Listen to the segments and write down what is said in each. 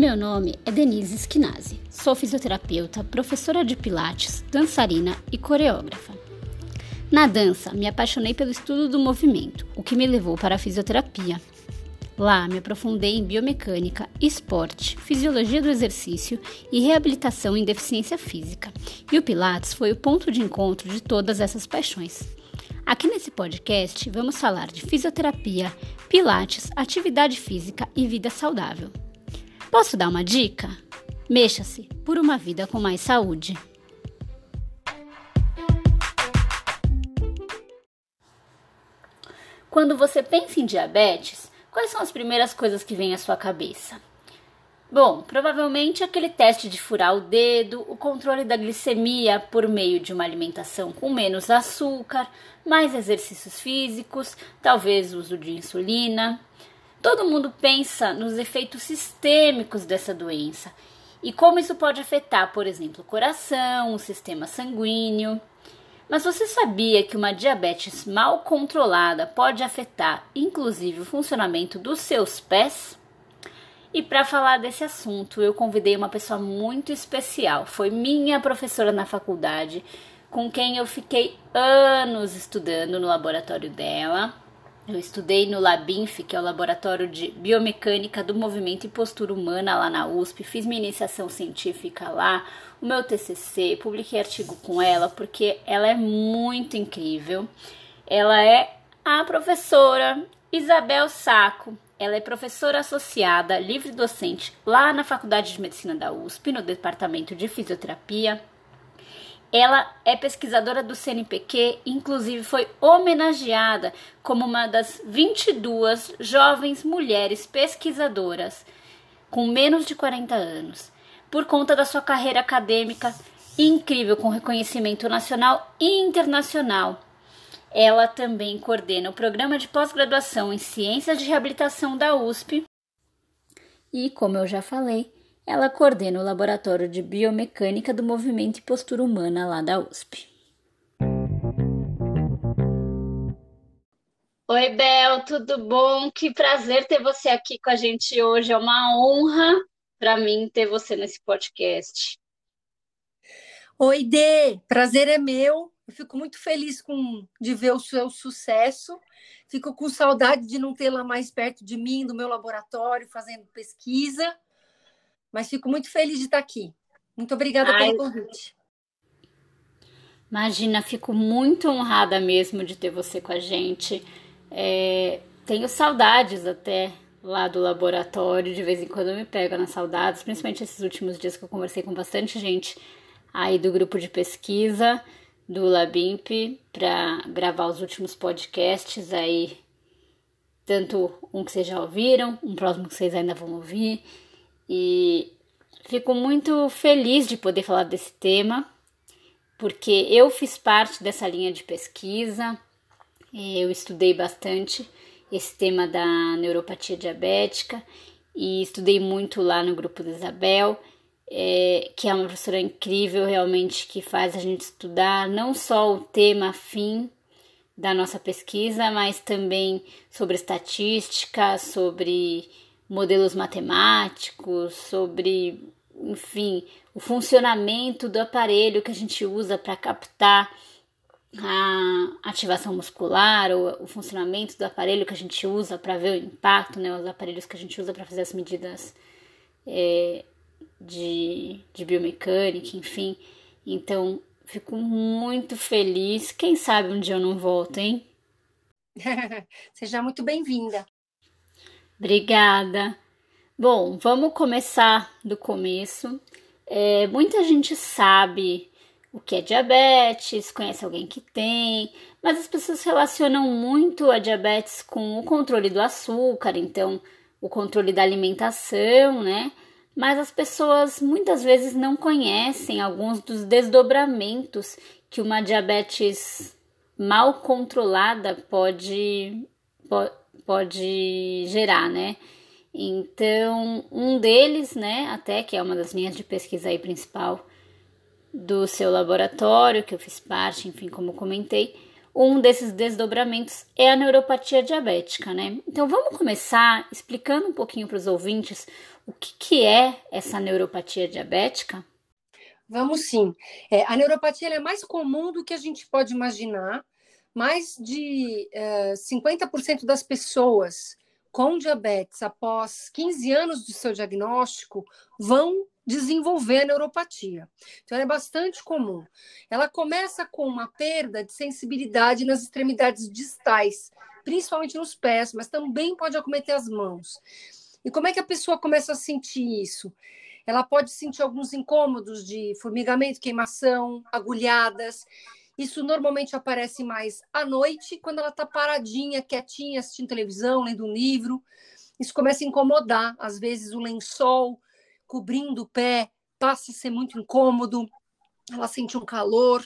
Meu nome é Denise Schinazi. Sou fisioterapeuta, professora de pilates, dançarina e coreógrafa. Na dança, me apaixonei pelo estudo do movimento, o que me levou para a fisioterapia. Lá, me aprofundei em biomecânica, esporte, fisiologia do exercício e reabilitação em deficiência física. E o Pilates foi o ponto de encontro de todas essas paixões. Aqui nesse podcast, vamos falar de fisioterapia, Pilates, atividade física e vida saudável. Posso dar uma dica? Mexa-se por uma vida com mais saúde. Quando você pensa em diabetes, quais são as primeiras coisas que vêm à sua cabeça? Bom, provavelmente aquele teste de furar o dedo, o controle da glicemia por meio de uma alimentação com menos açúcar, mais exercícios físicos, talvez uso de insulina. Todo mundo pensa nos efeitos sistêmicos dessa doença e como isso pode afetar, por exemplo, o coração, o sistema sanguíneo. Mas você sabia que uma diabetes mal controlada pode afetar, inclusive, o funcionamento dos seus pés? E para falar desse assunto, eu convidei uma pessoa muito especial. Foi minha professora na faculdade, com quem eu fiquei anos estudando no laboratório dela. Eu estudei no LabInf, que é o Laboratório de Biomecânica do Movimento e Postura Humana lá na USP, fiz minha iniciação científica lá, o meu TCC, publiquei artigo com ela porque ela é muito incrível. Ela é a professora Isabel Saco. Ela é professora associada, livre docente lá na Faculdade de Medicina da USP, no Departamento de Fisioterapia. Ela é pesquisadora do CNPq, inclusive foi homenageada como uma das 22 jovens mulheres pesquisadoras com menos de 40 anos, por conta da sua carreira acadêmica incrível, com reconhecimento nacional e internacional. Ela também coordena o programa de pós-graduação em Ciências de Reabilitação da USP. E, como eu já falei, ela coordena o Laboratório de Biomecânica do Movimento e Postura Humana lá da USP. Oi, Bel, tudo bom? Que prazer ter você aqui com a gente hoje. É uma honra para mim ter você nesse podcast. Oi, Dê, prazer é meu. Eu fico muito feliz com, de ver o seu sucesso. Fico com saudade de não tê-la mais perto de mim, do meu laboratório, fazendo pesquisa. Mas fico muito feliz de estar aqui. Muito obrigada Ai, pelo convite. Imagina, fico muito honrada mesmo de ter você com a gente. É, tenho saudades até lá do laboratório, de vez em quando eu me pego nas saudades, principalmente esses últimos dias que eu conversei com bastante gente aí do grupo de pesquisa do Labimp para gravar os últimos podcasts aí, tanto um que vocês já ouviram, um próximo que vocês ainda vão ouvir. E fico muito feliz de poder falar desse tema, porque eu fiz parte dessa linha de pesquisa, eu estudei bastante esse tema da neuropatia diabética e estudei muito lá no grupo da Isabel, é, que é uma professora incrível realmente que faz a gente estudar não só o tema fim da nossa pesquisa, mas também sobre estatística, sobre modelos matemáticos, sobre, enfim, o funcionamento do aparelho que a gente usa para captar a ativação muscular ou o funcionamento do aparelho que a gente usa para ver o impacto, né, os aparelhos que a gente usa para fazer as medidas é, de, de biomecânica, enfim. Então, fico muito feliz. Quem sabe um dia eu não volto, hein? Seja muito bem-vinda. Obrigada. Bom, vamos começar do começo. É, muita gente sabe o que é diabetes, conhece alguém que tem, mas as pessoas relacionam muito a diabetes com o controle do açúcar, então o controle da alimentação, né? Mas as pessoas muitas vezes não conhecem alguns dos desdobramentos que uma diabetes mal controlada pode, pode pode gerar, né? Então, um deles, né, até que é uma das linhas de pesquisa aí principal do seu laboratório, que eu fiz parte, enfim, como comentei, um desses desdobramentos é a neuropatia diabética, né? Então vamos começar explicando um pouquinho para os ouvintes o que, que é essa neuropatia diabética? Vamos sim. É, a neuropatia é mais comum do que a gente pode imaginar. Mais de é, 50% das pessoas com diabetes após 15 anos do seu diagnóstico vão desenvolver neuropatia. Então, ela é bastante comum. Ela começa com uma perda de sensibilidade nas extremidades distais, principalmente nos pés, mas também pode acometer as mãos. E como é que a pessoa começa a sentir isso? Ela pode sentir alguns incômodos de formigamento, queimação, agulhadas. Isso normalmente aparece mais à noite, quando ela está paradinha, quietinha, assistindo televisão, lendo um livro. Isso começa a incomodar. Às vezes, o lençol cobrindo o pé passa a ser muito incômodo, ela sente um calor.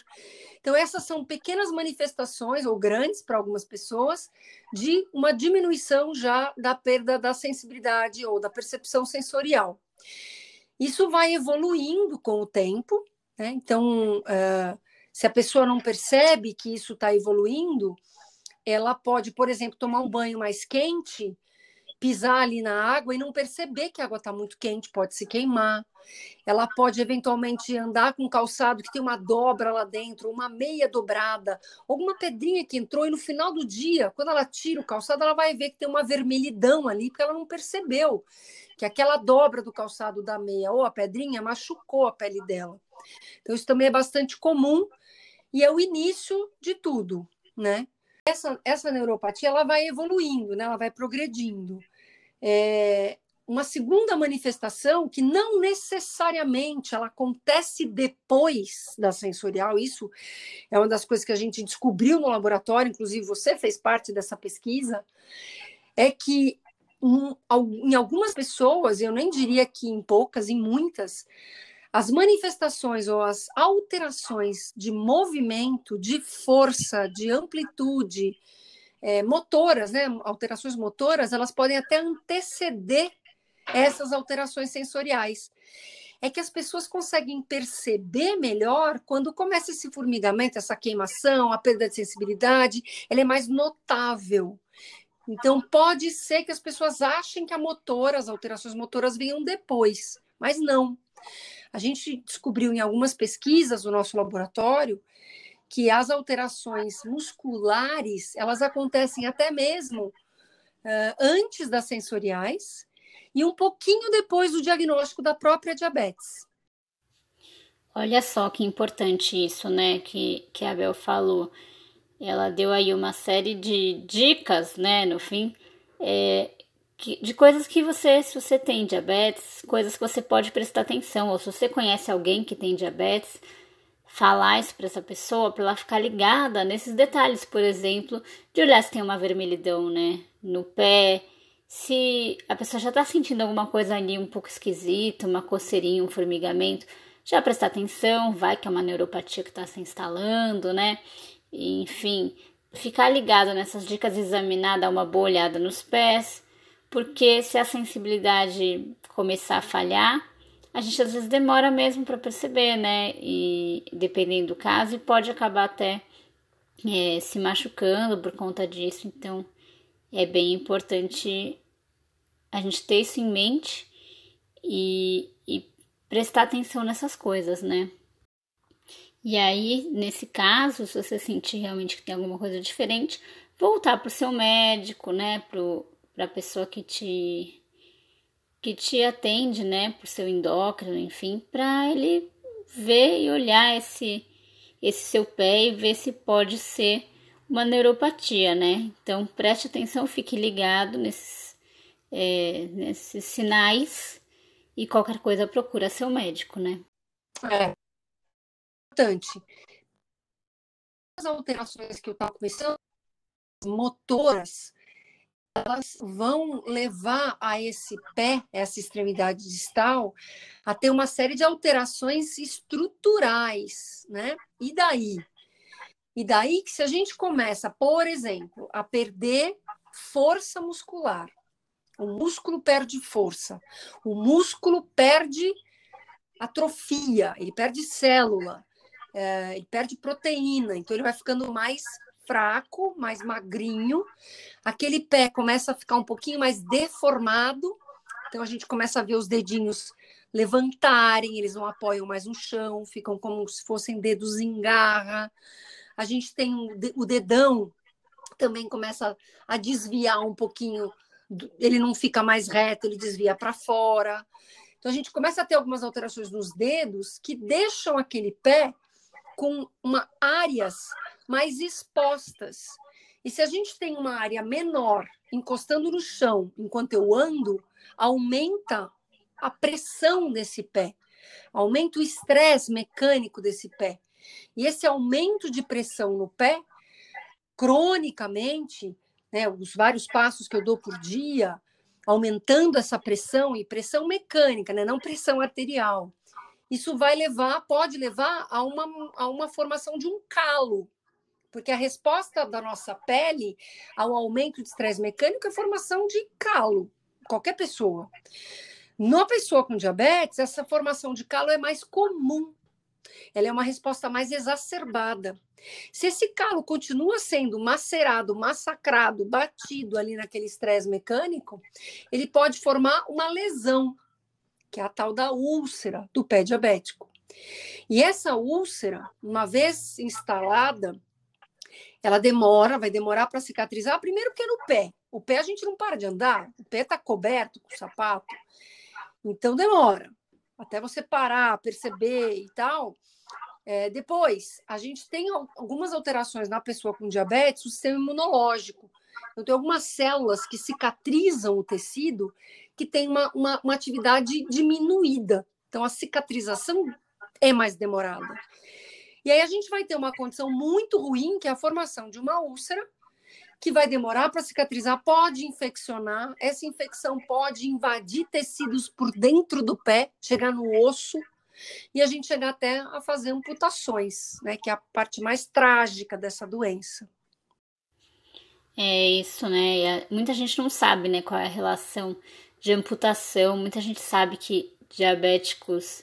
Então, essas são pequenas manifestações, ou grandes para algumas pessoas, de uma diminuição já da perda da sensibilidade ou da percepção sensorial. Isso vai evoluindo com o tempo, né? então, uh, se a pessoa não percebe que isso está evoluindo, ela pode, por exemplo, tomar um banho mais quente pisar ali na água e não perceber que a água está muito quente, pode se queimar. Ela pode eventualmente andar com um calçado que tem uma dobra lá dentro, uma meia dobrada, alguma pedrinha que entrou e no final do dia, quando ela tira o calçado, ela vai ver que tem uma vermelhidão ali, porque ela não percebeu que aquela dobra do calçado da meia ou a pedrinha machucou a pele dela. Então, isso também é bastante comum e é o início de tudo, né? Essa, essa neuropatia ela vai evoluindo, né? ela vai progredindo é, uma segunda manifestação que não necessariamente ela acontece depois da sensorial, isso é uma das coisas que a gente descobriu no laboratório, inclusive você fez parte dessa pesquisa, é que em algumas pessoas, eu nem diria que em poucas, em muitas, as manifestações ou as alterações de movimento, de força, de amplitude, é, motoras, né, alterações motoras, elas podem até anteceder essas alterações sensoriais. É que as pessoas conseguem perceber melhor quando começa esse formigamento, essa queimação, a perda de sensibilidade, ela é mais notável. Então, pode ser que as pessoas achem que a motora, as alterações motoras venham depois, mas não. A gente descobriu em algumas pesquisas no nosso laboratório que as alterações musculares elas acontecem até mesmo uh, antes das sensoriais e um pouquinho depois do diagnóstico da própria diabetes. Olha só que importante isso, né? Que, que a Bel falou. Ela deu aí uma série de dicas, né? No fim, é, que, de coisas que você, se você tem diabetes, coisas que você pode prestar atenção, ou se você conhece alguém que tem diabetes, falar isso para essa pessoa, para ela ficar ligada nesses detalhes, por exemplo, de olhar se tem uma vermelhidão, né, no pé, se a pessoa já está sentindo alguma coisa ali um pouco esquisita, uma coceirinha, um formigamento, já prestar atenção, vai que é uma neuropatia que está se instalando, né? enfim, ficar ligado nessas dicas, examinar, dar uma boa olhada nos pés, porque se a sensibilidade começar a falhar, a gente às vezes demora mesmo para perceber, né? E dependendo do caso, pode acabar até é, se machucando por conta disso. Então, é bem importante a gente ter isso em mente e, e prestar atenção nessas coisas, né? E aí, nesse caso, se você sentir realmente que tem alguma coisa diferente, voltar para o seu médico, né? Para a pessoa que te que te atende, né, por seu endócrino, enfim, para ele ver e olhar esse esse seu pé e ver se pode ser uma neuropatia, né? Então preste atenção, fique ligado nesses, é, nesses sinais e qualquer coisa procura seu médico, né? É importante. As alterações que eu estava começando, motoras, elas vão levar a esse pé, essa extremidade distal, a ter uma série de alterações estruturais, né? E daí? E daí que se a gente começa, por exemplo, a perder força muscular, o músculo perde força, o músculo perde atrofia, ele perde célula, é, ele perde proteína, então ele vai ficando mais fraco, mais magrinho. Aquele pé começa a ficar um pouquinho mais deformado. Então a gente começa a ver os dedinhos levantarem, eles não apoiam mais no chão, ficam como se fossem dedos em garra. A gente tem o dedão também começa a desviar um pouquinho, ele não fica mais reto, ele desvia para fora. Então a gente começa a ter algumas alterações nos dedos que deixam aquele pé com uma áreas mais expostas. E se a gente tem uma área menor encostando no chão enquanto eu ando, aumenta a pressão desse pé, aumenta o estresse mecânico desse pé. E esse aumento de pressão no pé, cronicamente, né, os vários passos que eu dou por dia, aumentando essa pressão e pressão mecânica, né, não pressão arterial. Isso vai levar, pode levar a uma, a uma formação de um calo, porque a resposta da nossa pele ao aumento de estresse mecânico é a formação de calo, qualquer pessoa. Na pessoa com diabetes, essa formação de calo é mais comum. Ela é uma resposta mais exacerbada. Se esse calo continua sendo macerado, massacrado, batido ali naquele estresse mecânico, ele pode formar uma lesão, que é a tal da úlcera do pé diabético. E essa úlcera, uma vez instalada, ela demora, vai demorar para cicatrizar, primeiro porque é no pé. O pé a gente não para de andar, o pé está coberto com sapato. Então demora até você parar, perceber e tal. É, depois, a gente tem algumas alterações na pessoa com diabetes, o sistema imunológico. Então, tem algumas células que cicatrizam o tecido que tem uma, uma, uma atividade diminuída. Então, a cicatrização é mais demorada. E aí a gente vai ter uma condição muito ruim, que é a formação de uma úlcera, que vai demorar para cicatrizar, pode infeccionar, essa infecção pode invadir tecidos por dentro do pé, chegar no osso, e a gente chegar até a fazer amputações, né, que é a parte mais trágica dessa doença. É isso, né? Muita gente não sabe, né, qual é a relação de amputação. Muita gente sabe que diabéticos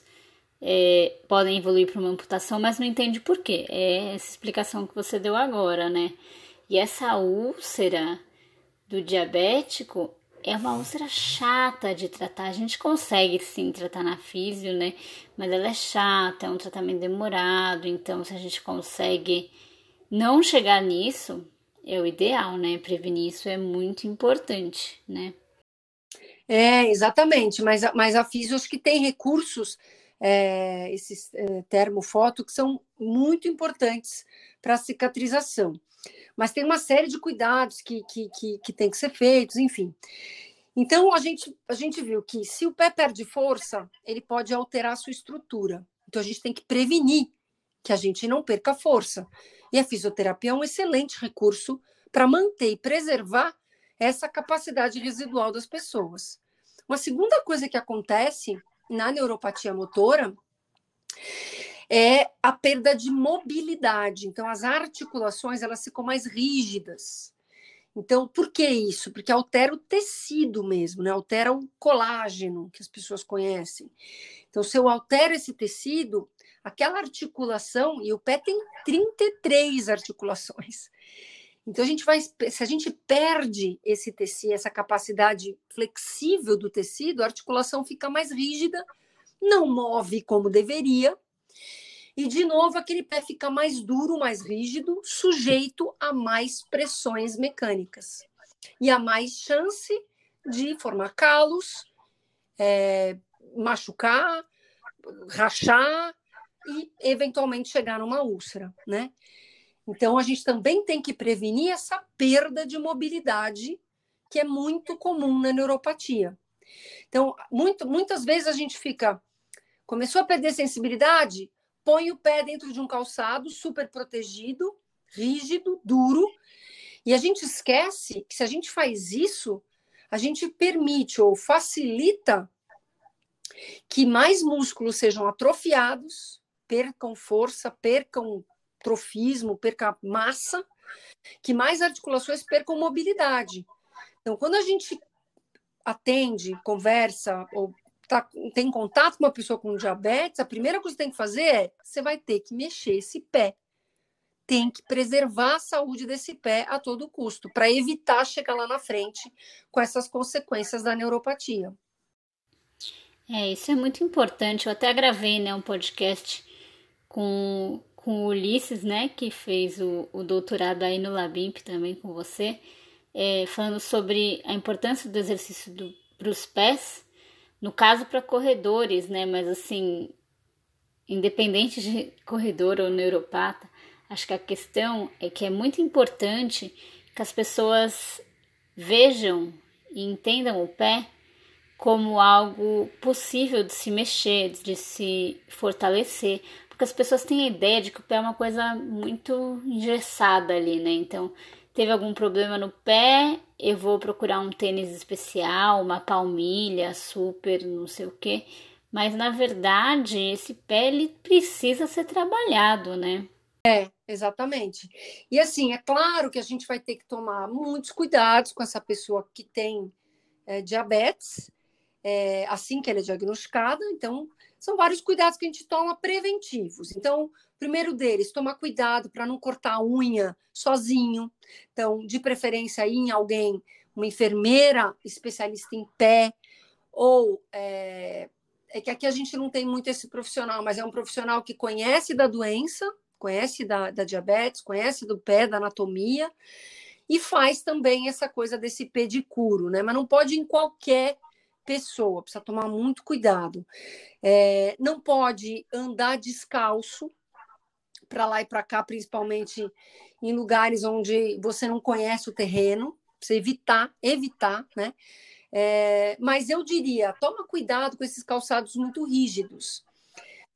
é, podem evoluir para uma amputação, mas não entende por quê. É essa explicação que você deu agora, né? E essa úlcera do diabético é uma úlcera chata de tratar. A gente consegue sim tratar na físio, né? Mas ela é chata, é um tratamento demorado. Então, se a gente consegue não chegar nisso, é o ideal, né? Prevenir isso é muito importante, né? É, exatamente. Mas, mas a físio acho que tem recursos, é, esses é, termofoto, que são muito importantes para a cicatrização mas tem uma série de cuidados que, que, que, que tem que ser feitos, enfim. Então, a gente, a gente viu que se o pé perde força, ele pode alterar a sua estrutura. Então, a gente tem que prevenir que a gente não perca força. E a fisioterapia é um excelente recurso para manter e preservar essa capacidade residual das pessoas. Uma segunda coisa que acontece na neuropatia motora é a perda de mobilidade. Então, as articulações elas ficam mais rígidas. Então, por que isso? Porque altera o tecido mesmo, né? altera o colágeno que as pessoas conhecem. Então, se eu altero esse tecido, aquela articulação, e o pé tem 33 articulações. Então, a gente vai, se a gente perde esse tecido, essa capacidade flexível do tecido, a articulação fica mais rígida, não move como deveria, e, de novo, aquele pé fica mais duro, mais rígido, sujeito a mais pressões mecânicas. E a mais chance de formar calos, é, machucar, rachar e, eventualmente, chegar numa úlcera, né? Então, a gente também tem que prevenir essa perda de mobilidade que é muito comum na neuropatia. Então, muito, muitas vezes a gente fica. Começou a perder sensibilidade? põe o pé dentro de um calçado super protegido, rígido, duro, e a gente esquece que se a gente faz isso, a gente permite ou facilita que mais músculos sejam atrofiados, percam força, percam trofismo, percam massa, que mais articulações percam mobilidade. Então, quando a gente atende, conversa ou tá, tem contato com uma pessoa com diabetes, a primeira coisa que você tem que fazer é você vai ter que mexer esse pé. tem que preservar a saúde desse pé a todo custo, para evitar chegar lá na frente com essas consequências da neuropatia. É, isso é muito importante. Eu até gravei né, um podcast com, com o Ulisses, né, que fez o, o doutorado aí no Labimp também com você, é, falando sobre a importância do exercício para os pés, no caso para corredores, né, mas assim, independente de corredor ou neuropata, acho que a questão é que é muito importante que as pessoas vejam e entendam o pé como algo possível de se mexer, de se fortalecer, porque as pessoas têm a ideia de que o pé é uma coisa muito engessada ali, né? Então, teve algum problema no pé, eu vou procurar um tênis especial, uma palmilha super, não sei o que. Mas na verdade, esse pé ele precisa ser trabalhado, né? É, exatamente. E assim, é claro que a gente vai ter que tomar muitos cuidados com essa pessoa que tem é, diabetes, é, assim que ela é diagnosticada. Então, são vários cuidados que a gente toma preventivos. Então, primeiro deles, tomar cuidado para não cortar a unha sozinho. Então, de preferência, ir em alguém, uma enfermeira especialista em pé, ou é, é que aqui a gente não tem muito esse profissional, mas é um profissional que conhece da doença, conhece da, da diabetes, conhece do pé, da anatomia, e faz também essa coisa desse pedicuro, né? Mas não pode em qualquer pessoa, precisa tomar muito cuidado. É, não pode andar descalço para lá e para cá, principalmente em lugares onde você não conhece o terreno, precisa evitar, evitar, né? É, mas eu diria, toma cuidado com esses calçados muito rígidos.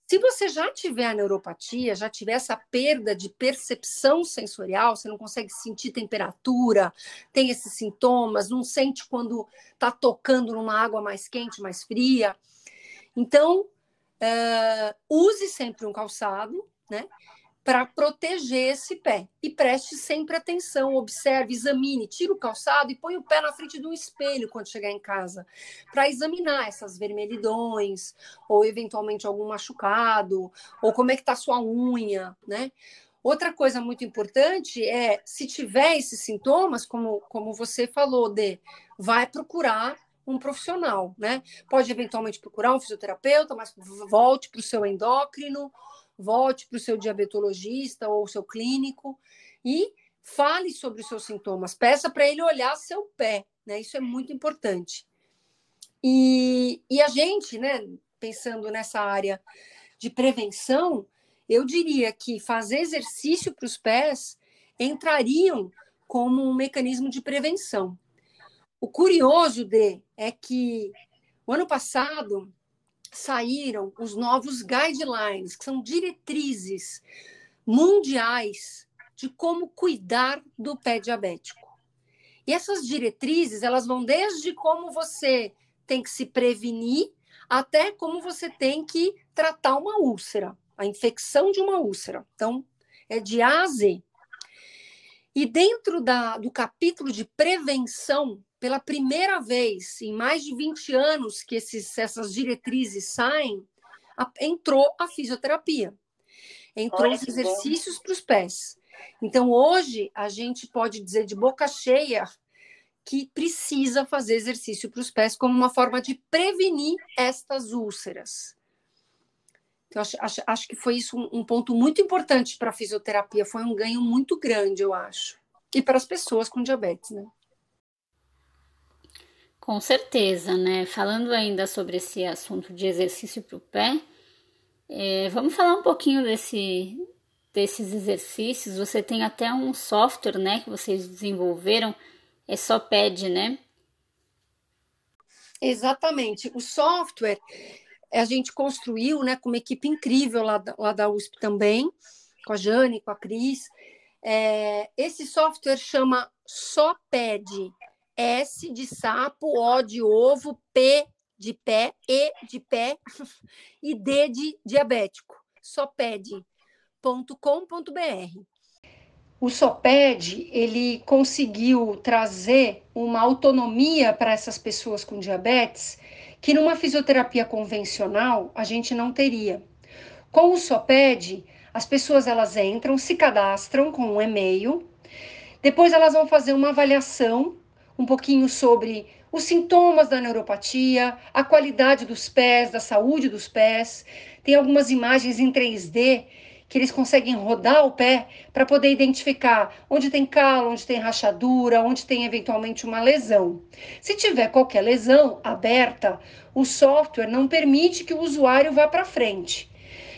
Se você já tiver a neuropatia, já tiver essa perda de percepção sensorial, você não consegue sentir temperatura, tem esses sintomas, não sente quando está tocando numa água mais quente, mais fria. Então, uh, use sempre um calçado, né? Para proteger esse pé. E preste sempre atenção, observe, examine, tira o calçado e põe o pé na frente de um espelho quando chegar em casa, para examinar essas vermelhidões, ou eventualmente algum machucado, ou como é que está sua unha, né? Outra coisa muito importante é, se tiver esses sintomas, como, como você falou, de vai procurar um profissional, né? Pode eventualmente procurar um fisioterapeuta, mas volte para o seu endócrino, volte para o seu diabetologista ou seu clínico e fale sobre os seus sintomas. Peça para ele olhar seu pé, né? Isso é muito importante. E, e a gente, né, pensando nessa área de prevenção, eu diria que fazer exercício para os pés entrariam como um mecanismo de prevenção. O curioso de é que o ano passado saíram os novos guidelines, que são diretrizes mundiais de como cuidar do pé diabético. E essas diretrizes, elas vão desde como você tem que se prevenir até como você tem que tratar uma úlcera, a infecção de uma úlcera. Então, é de A a Z. E dentro da, do capítulo de prevenção, pela primeira vez em mais de 20 anos que esses, essas diretrizes saem, a, entrou a fisioterapia. Entrou Olha os exercícios para os pés. Então, hoje, a gente pode dizer de boca cheia que precisa fazer exercício para os pés como uma forma de prevenir estas úlceras. Então, acho, acho, acho que foi isso um, um ponto muito importante para a fisioterapia, foi um ganho muito grande, eu acho. E para as pessoas com diabetes, né? Com certeza, né? Falando ainda sobre esse assunto de exercício para o pé, é, vamos falar um pouquinho desse, desses exercícios. Você tem até um software, né, que vocês desenvolveram, é só pede, né? Exatamente. O software a gente construiu, né, com uma equipe incrível lá da, lá da USP também, com a Jane, com a Cris. É, esse software chama Soped. S de sapo, O de ovo, P de pé, E de pé e D de diabético. Soped.com.br. O Soped, ele conseguiu trazer uma autonomia para essas pessoas com diabetes que numa fisioterapia convencional a gente não teria. Com o Soped, As pessoas elas entram, se cadastram com um e-mail, depois elas vão fazer uma avaliação um pouquinho sobre os sintomas da neuropatia, a qualidade dos pés, da saúde dos pés. Tem algumas imagens em 3D que eles conseguem rodar o pé para poder identificar onde tem calo, onde tem rachadura, onde tem eventualmente uma lesão. Se tiver qualquer lesão aberta, o software não permite que o usuário vá para frente.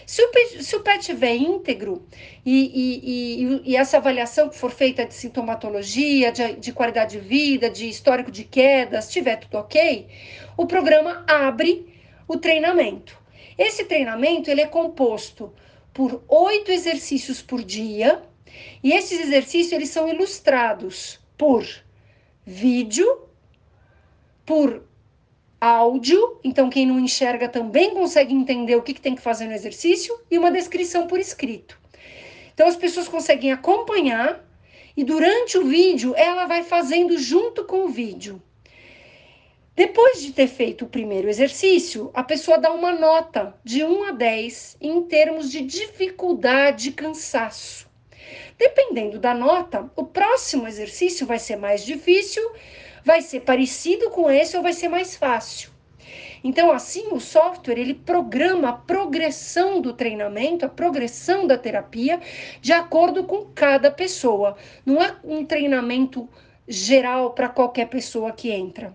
Se o, pé, se o pé estiver íntegro e, e, e, e, essa avaliação que for feita de sintomatologia, de, de qualidade de vida, de histórico de quedas, estiver tudo ok, o programa abre o treinamento. Esse treinamento ele é composto por oito exercícios por dia e esses exercícios eles são ilustrados por vídeo, por áudio, então quem não enxerga também consegue entender o que, que tem que fazer no exercício, e uma descrição por escrito. Então as pessoas conseguem acompanhar e durante o vídeo ela vai fazendo junto com o vídeo. Depois de ter feito o primeiro exercício, a pessoa dá uma nota de 1 a 10 em termos de dificuldade e cansaço. Dependendo da nota, o próximo exercício vai ser mais difícil, vai ser parecido com esse ou vai ser mais fácil. Então, assim, o software ele programa a progressão do treinamento, a progressão da terapia, de acordo com cada pessoa. Não é um treinamento geral para qualquer pessoa que entra.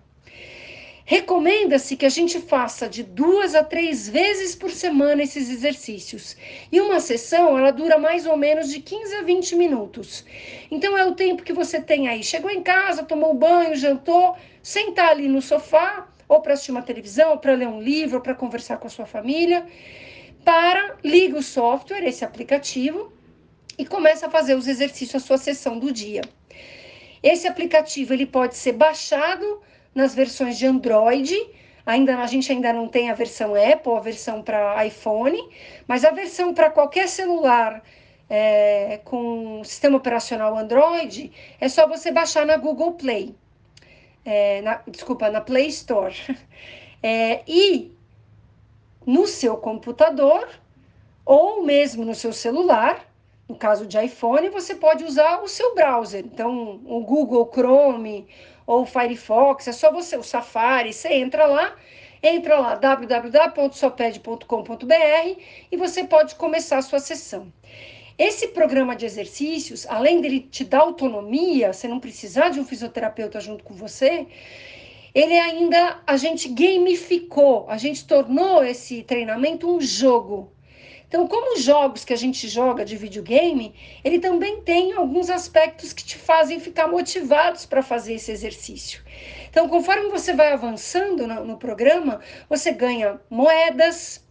Recomenda-se que a gente faça de duas a três vezes por semana esses exercícios. E uma sessão, ela dura mais ou menos de 15 a 20 minutos. Então é o tempo que você tem aí. Chegou em casa, tomou banho, jantou, sentar ali no sofá, ou para assistir uma televisão, para ler um livro, ou para conversar com a sua família. Para, liga o software, esse aplicativo, e começa a fazer os exercícios, a sua sessão do dia. Esse aplicativo ele pode ser baixado nas versões de Android. Ainda a gente ainda não tem a versão Apple, a versão para iPhone, mas a versão para qualquer celular é, com sistema operacional Android é só você baixar na Google Play. É, na, desculpa, na Play Store. É, e no seu computador ou mesmo no seu celular, no caso de iPhone, você pode usar o seu browser. Então, o Google Chrome ou o Firefox, é só você, o Safari, você entra lá, entra lá www.soped.com.br e você pode começar a sua sessão. Esse programa de exercícios, além dele te dar autonomia, você não precisar de um fisioterapeuta junto com você, ele ainda a gente gamificou, a gente tornou esse treinamento um jogo. Então, como os jogos que a gente joga de videogame, ele também tem alguns aspectos que te fazem ficar motivados para fazer esse exercício. Então, conforme você vai avançando no, no programa, você ganha moedas,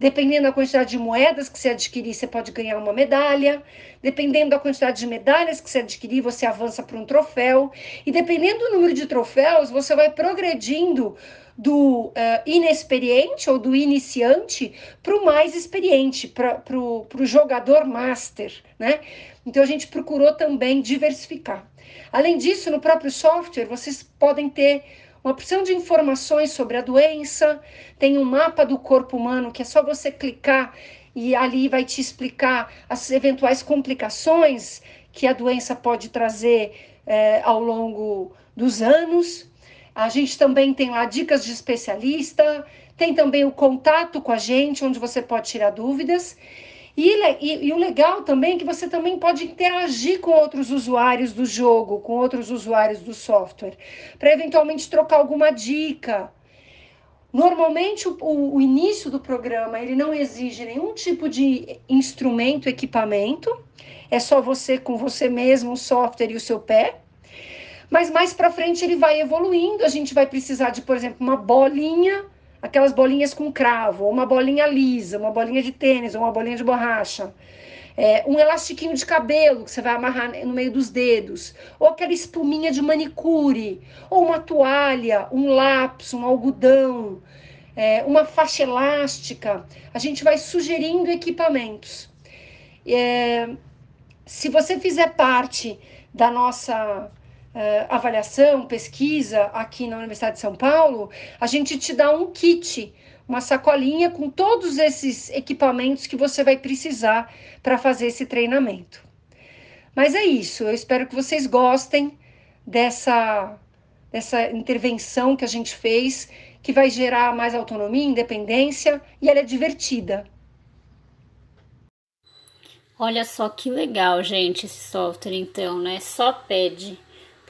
Dependendo da quantidade de moedas que você adquirir, você pode ganhar uma medalha. Dependendo da quantidade de medalhas que você adquirir, você avança para um troféu. E dependendo do número de troféus, você vai progredindo do uh, inexperiente ou do iniciante para o mais experiente, para o jogador master, né? Então a gente procurou também diversificar. Além disso, no próprio software, vocês podem ter uma opção de informações sobre a doença, tem um mapa do corpo humano que é só você clicar e ali vai te explicar as eventuais complicações que a doença pode trazer eh, ao longo dos anos. A gente também tem lá dicas de especialista, tem também o contato com a gente, onde você pode tirar dúvidas. E, e, e, o legal também é que você também pode interagir com outros usuários do jogo, com outros usuários do software, para eventualmente trocar alguma dica. Normalmente o, o, o, início do programa ele não exige nenhum tipo de instrumento, equipamento, é só você com você mesmo, o software e o seu pé. Mas mais para frente ele vai evoluindo, a gente vai precisar de, por exemplo, uma bolinha, aquelas bolinhas com cravo, ou uma bolinha lisa, uma bolinha de tênis, ou uma bolinha de borracha. É, um elastiquinho de cabelo que você vai amarrar no meio dos dedos, ou aquela espuminha de manicure, ou uma toalha, um lápis, um algodão, é, uma faixa elástica. A gente vai sugerindo equipamentos. É, se você fizer parte da nossa avaliação, pesquisa aqui na Universidade de São Paulo, a gente te dá um kit, uma sacolinha com todos esses equipamentos que você vai precisar para fazer esse treinamento. Mas é isso, eu espero que vocês gostem dessa, dessa intervenção que a gente fez, que vai gerar mais autonomia, independência e ela é divertida. Olha só que legal, gente, esse software então, né? Só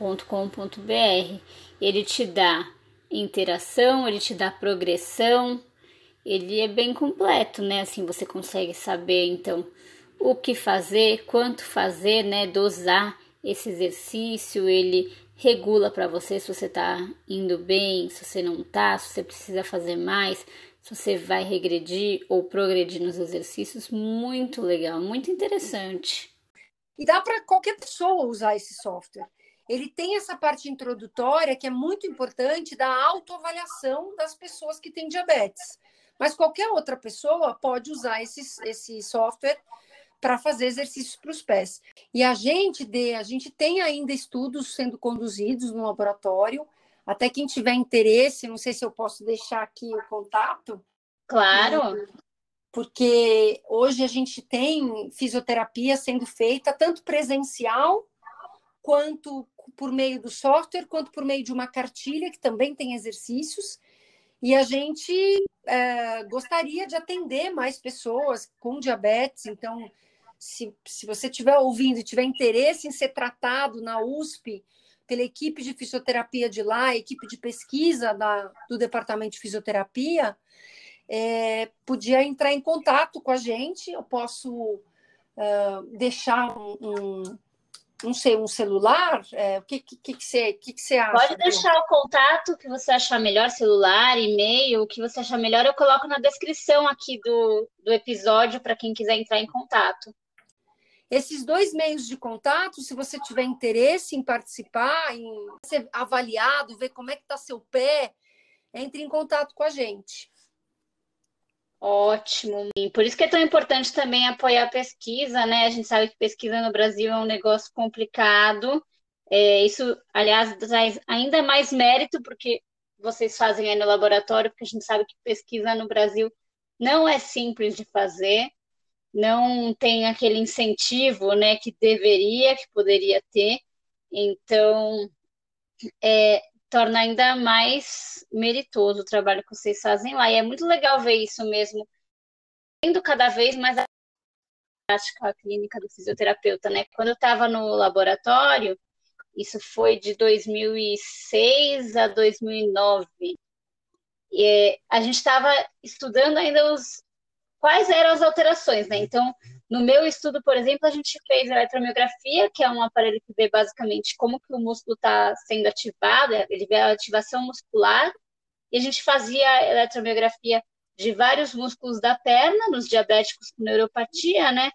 pede.com.br. Ele te dá interação, ele te dá progressão, ele é bem completo, né? Assim você consegue saber então o que fazer, quanto fazer, né? Dosar esse exercício, ele regula para você se você tá indo bem, se você não tá, se você precisa fazer mais, se você vai regredir ou progredir nos exercícios. Muito legal, muito interessante. E dá para qualquer pessoa usar esse software. Ele tem essa parte introdutória que é muito importante da autoavaliação das pessoas que têm diabetes. Mas qualquer outra pessoa pode usar esse, esse software para fazer exercícios para os pés. E a gente de, a gente tem ainda estudos sendo conduzidos no laboratório. Até quem tiver interesse, não sei se eu posso deixar aqui o contato. Claro. Porque hoje a gente tem fisioterapia sendo feita tanto presencial quanto por meio do software, quanto por meio de uma cartilha que também tem exercícios. E a gente é, gostaria de atender mais pessoas com diabetes. Então, se, se você estiver ouvindo e tiver interesse em ser tratado na USP pela equipe de fisioterapia de lá, equipe de pesquisa da, do departamento de fisioterapia, é, podia entrar em contato com a gente. Eu posso uh, deixar um, um não sei, um celular? É, o que, que, que, você, que, que você acha? Pode deixar o contato que você achar melhor, celular, e-mail, o que você achar melhor, eu coloco na descrição aqui do, do episódio para quem quiser entrar em contato. Esses dois meios de contato, se você tiver interesse em participar, em ser avaliado, ver como é que está seu pé, entre em contato com a gente. Ótimo. E por isso que é tão importante também apoiar a pesquisa, né? A gente sabe que pesquisa no Brasil é um negócio complicado. É, isso, aliás, traz ainda mais mérito porque vocês fazem aí no laboratório, porque a gente sabe que pesquisa no Brasil não é simples de fazer, não tem aquele incentivo, né, que deveria, que poderia ter. Então, é, torna ainda mais meritoso o trabalho que vocês fazem lá. E é muito legal ver isso mesmo, tendo cada vez mais a prática clínica do fisioterapeuta, né? Quando eu estava no laboratório, isso foi de 2006 a 2009. E a gente estava estudando ainda os quais eram as alterações, né? Então, no meu estudo, por exemplo, a gente fez eletromiografia, que é um aparelho que vê basicamente como que o músculo está sendo ativado, ele vê a ativação muscular, e a gente fazia eletromiografia de vários músculos da perna, nos diabéticos com neuropatia, né?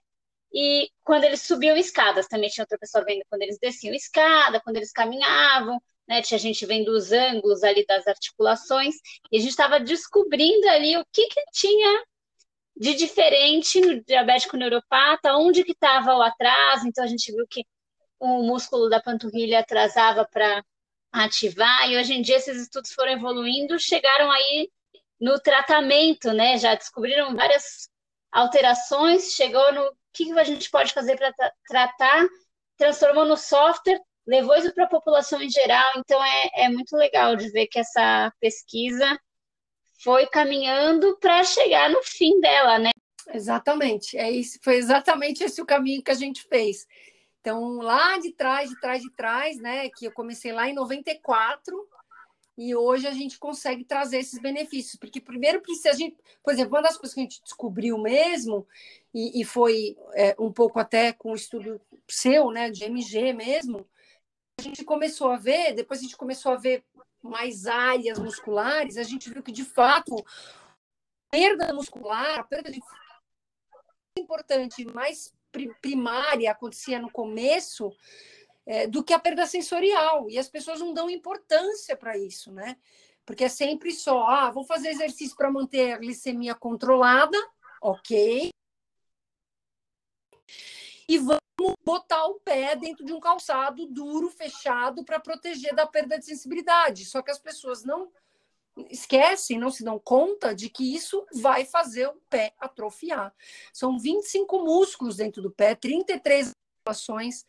E quando eles subiam escadas, também tinha outra pessoa vendo quando eles desciam escada, quando eles caminhavam, né? Tinha gente vendo os ângulos ali das articulações, e a gente estava descobrindo ali o que que tinha de diferente no diabético neuropata, onde que estava o atraso, então a gente viu que o músculo da panturrilha atrasava para ativar, e hoje em dia esses estudos foram evoluindo, chegaram aí no tratamento, né? Já descobriram várias alterações, chegou no que a gente pode fazer para tratar, transformou no software, levou isso para a população em geral, então é, é muito legal de ver que essa pesquisa foi caminhando para chegar no fim dela, né? Exatamente, é isso, foi exatamente esse o caminho que a gente fez. Então, lá de trás, de trás, de trás, né, que eu comecei lá em 94, e hoje a gente consegue trazer esses benefícios, porque primeiro precisa a gente, por exemplo, uma das coisas que a gente descobriu mesmo, e, e foi é, um pouco até com o estudo seu, né, de MG mesmo, a gente começou a ver, depois a gente começou a ver mais áreas musculares, a gente viu que, de fato, a perda muscular, a perda de importante, mais primária acontecia no começo é, do que a perda sensorial. E as pessoas não dão importância para isso, né? Porque é sempre só, ah, vou fazer exercício para manter a glicemia controlada, ok. E vamos botar o pé dentro de um calçado duro, fechado, para proteger da perda de sensibilidade. Só que as pessoas não esquecem, não se dão conta de que isso vai fazer o pé atrofiar. São 25 músculos dentro do pé, 33 articulações,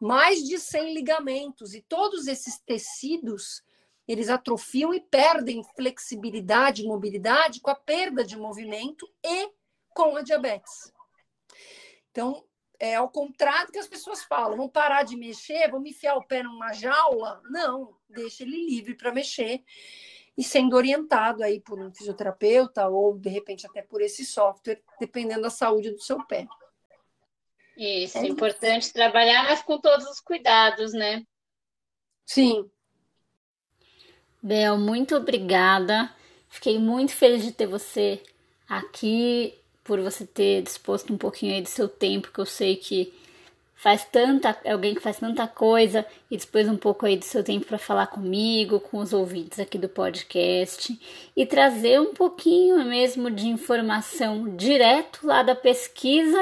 mais de 100 ligamentos, e todos esses tecidos eles atrofiam e perdem flexibilidade mobilidade com a perda de movimento e com a diabetes. Então, é ao contrário do que as pessoas falam, vão parar de mexer, vão enfiar o pé numa jaula. Não, deixa ele livre para mexer e sendo orientado aí por um fisioterapeuta ou de repente até por esse software, dependendo da saúde do seu pé. Isso, é importante trabalhar, mas com todos os cuidados, né? Sim. Bel, muito obrigada. Fiquei muito feliz de ter você aqui, por você ter disposto um pouquinho aí do seu tempo, que eu sei que faz tanta, é alguém que faz tanta coisa e depois um pouco aí do seu tempo para falar comigo, com os ouvintes aqui do podcast e trazer um pouquinho mesmo de informação direto lá da pesquisa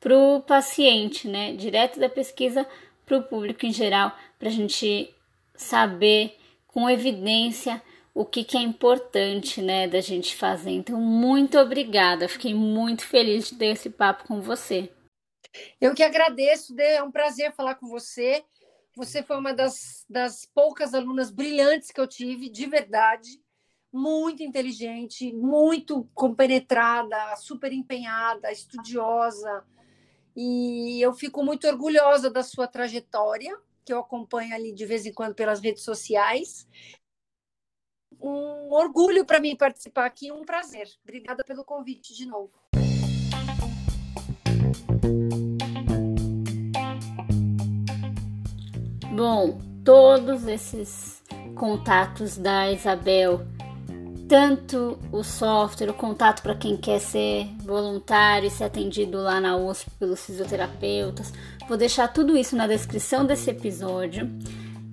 para o paciente, né? Direto da pesquisa para o público em geral, para a gente saber com evidência o que, que é importante, né, da gente fazer. Então, muito obrigada. Fiquei muito feliz de ter esse papo com você. Eu que agradeço, é um prazer falar com você. Você foi uma das, das poucas alunas brilhantes que eu tive, de verdade. Muito inteligente, muito compenetrada, super empenhada, estudiosa. E eu fico muito orgulhosa da sua trajetória, que eu acompanho ali de vez em quando pelas redes sociais. Um orgulho para mim participar aqui, um prazer. Obrigada pelo convite de novo. Bom, todos esses contatos da Isabel, tanto o software, o contato para quem quer ser voluntário e ser atendido lá na USP pelos fisioterapeutas, vou deixar tudo isso na descrição desse episódio.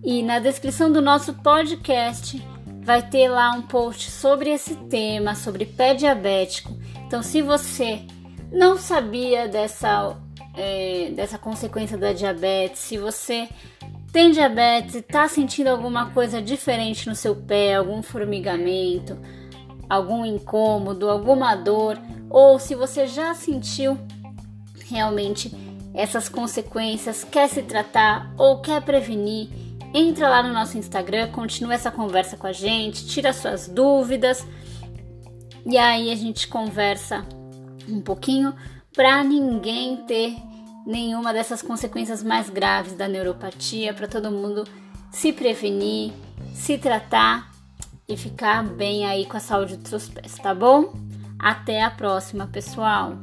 E na descrição do nosso podcast vai ter lá um post sobre esse tema, sobre pé diabético. Então, se você não sabia dessa, é, dessa consequência da diabetes, se você tem diabetes e está sentindo alguma coisa diferente no seu pé, algum formigamento, algum incômodo, alguma dor, ou se você já sentiu realmente essas consequências, quer se tratar ou quer prevenir, entra lá no nosso Instagram, continua essa conversa com a gente, tira suas dúvidas e aí a gente conversa um pouquinho para ninguém ter nenhuma dessas consequências mais graves da neuropatia, para todo mundo se prevenir, se tratar e ficar bem aí com a saúde dos seus pés, tá bom? Até a próxima, pessoal!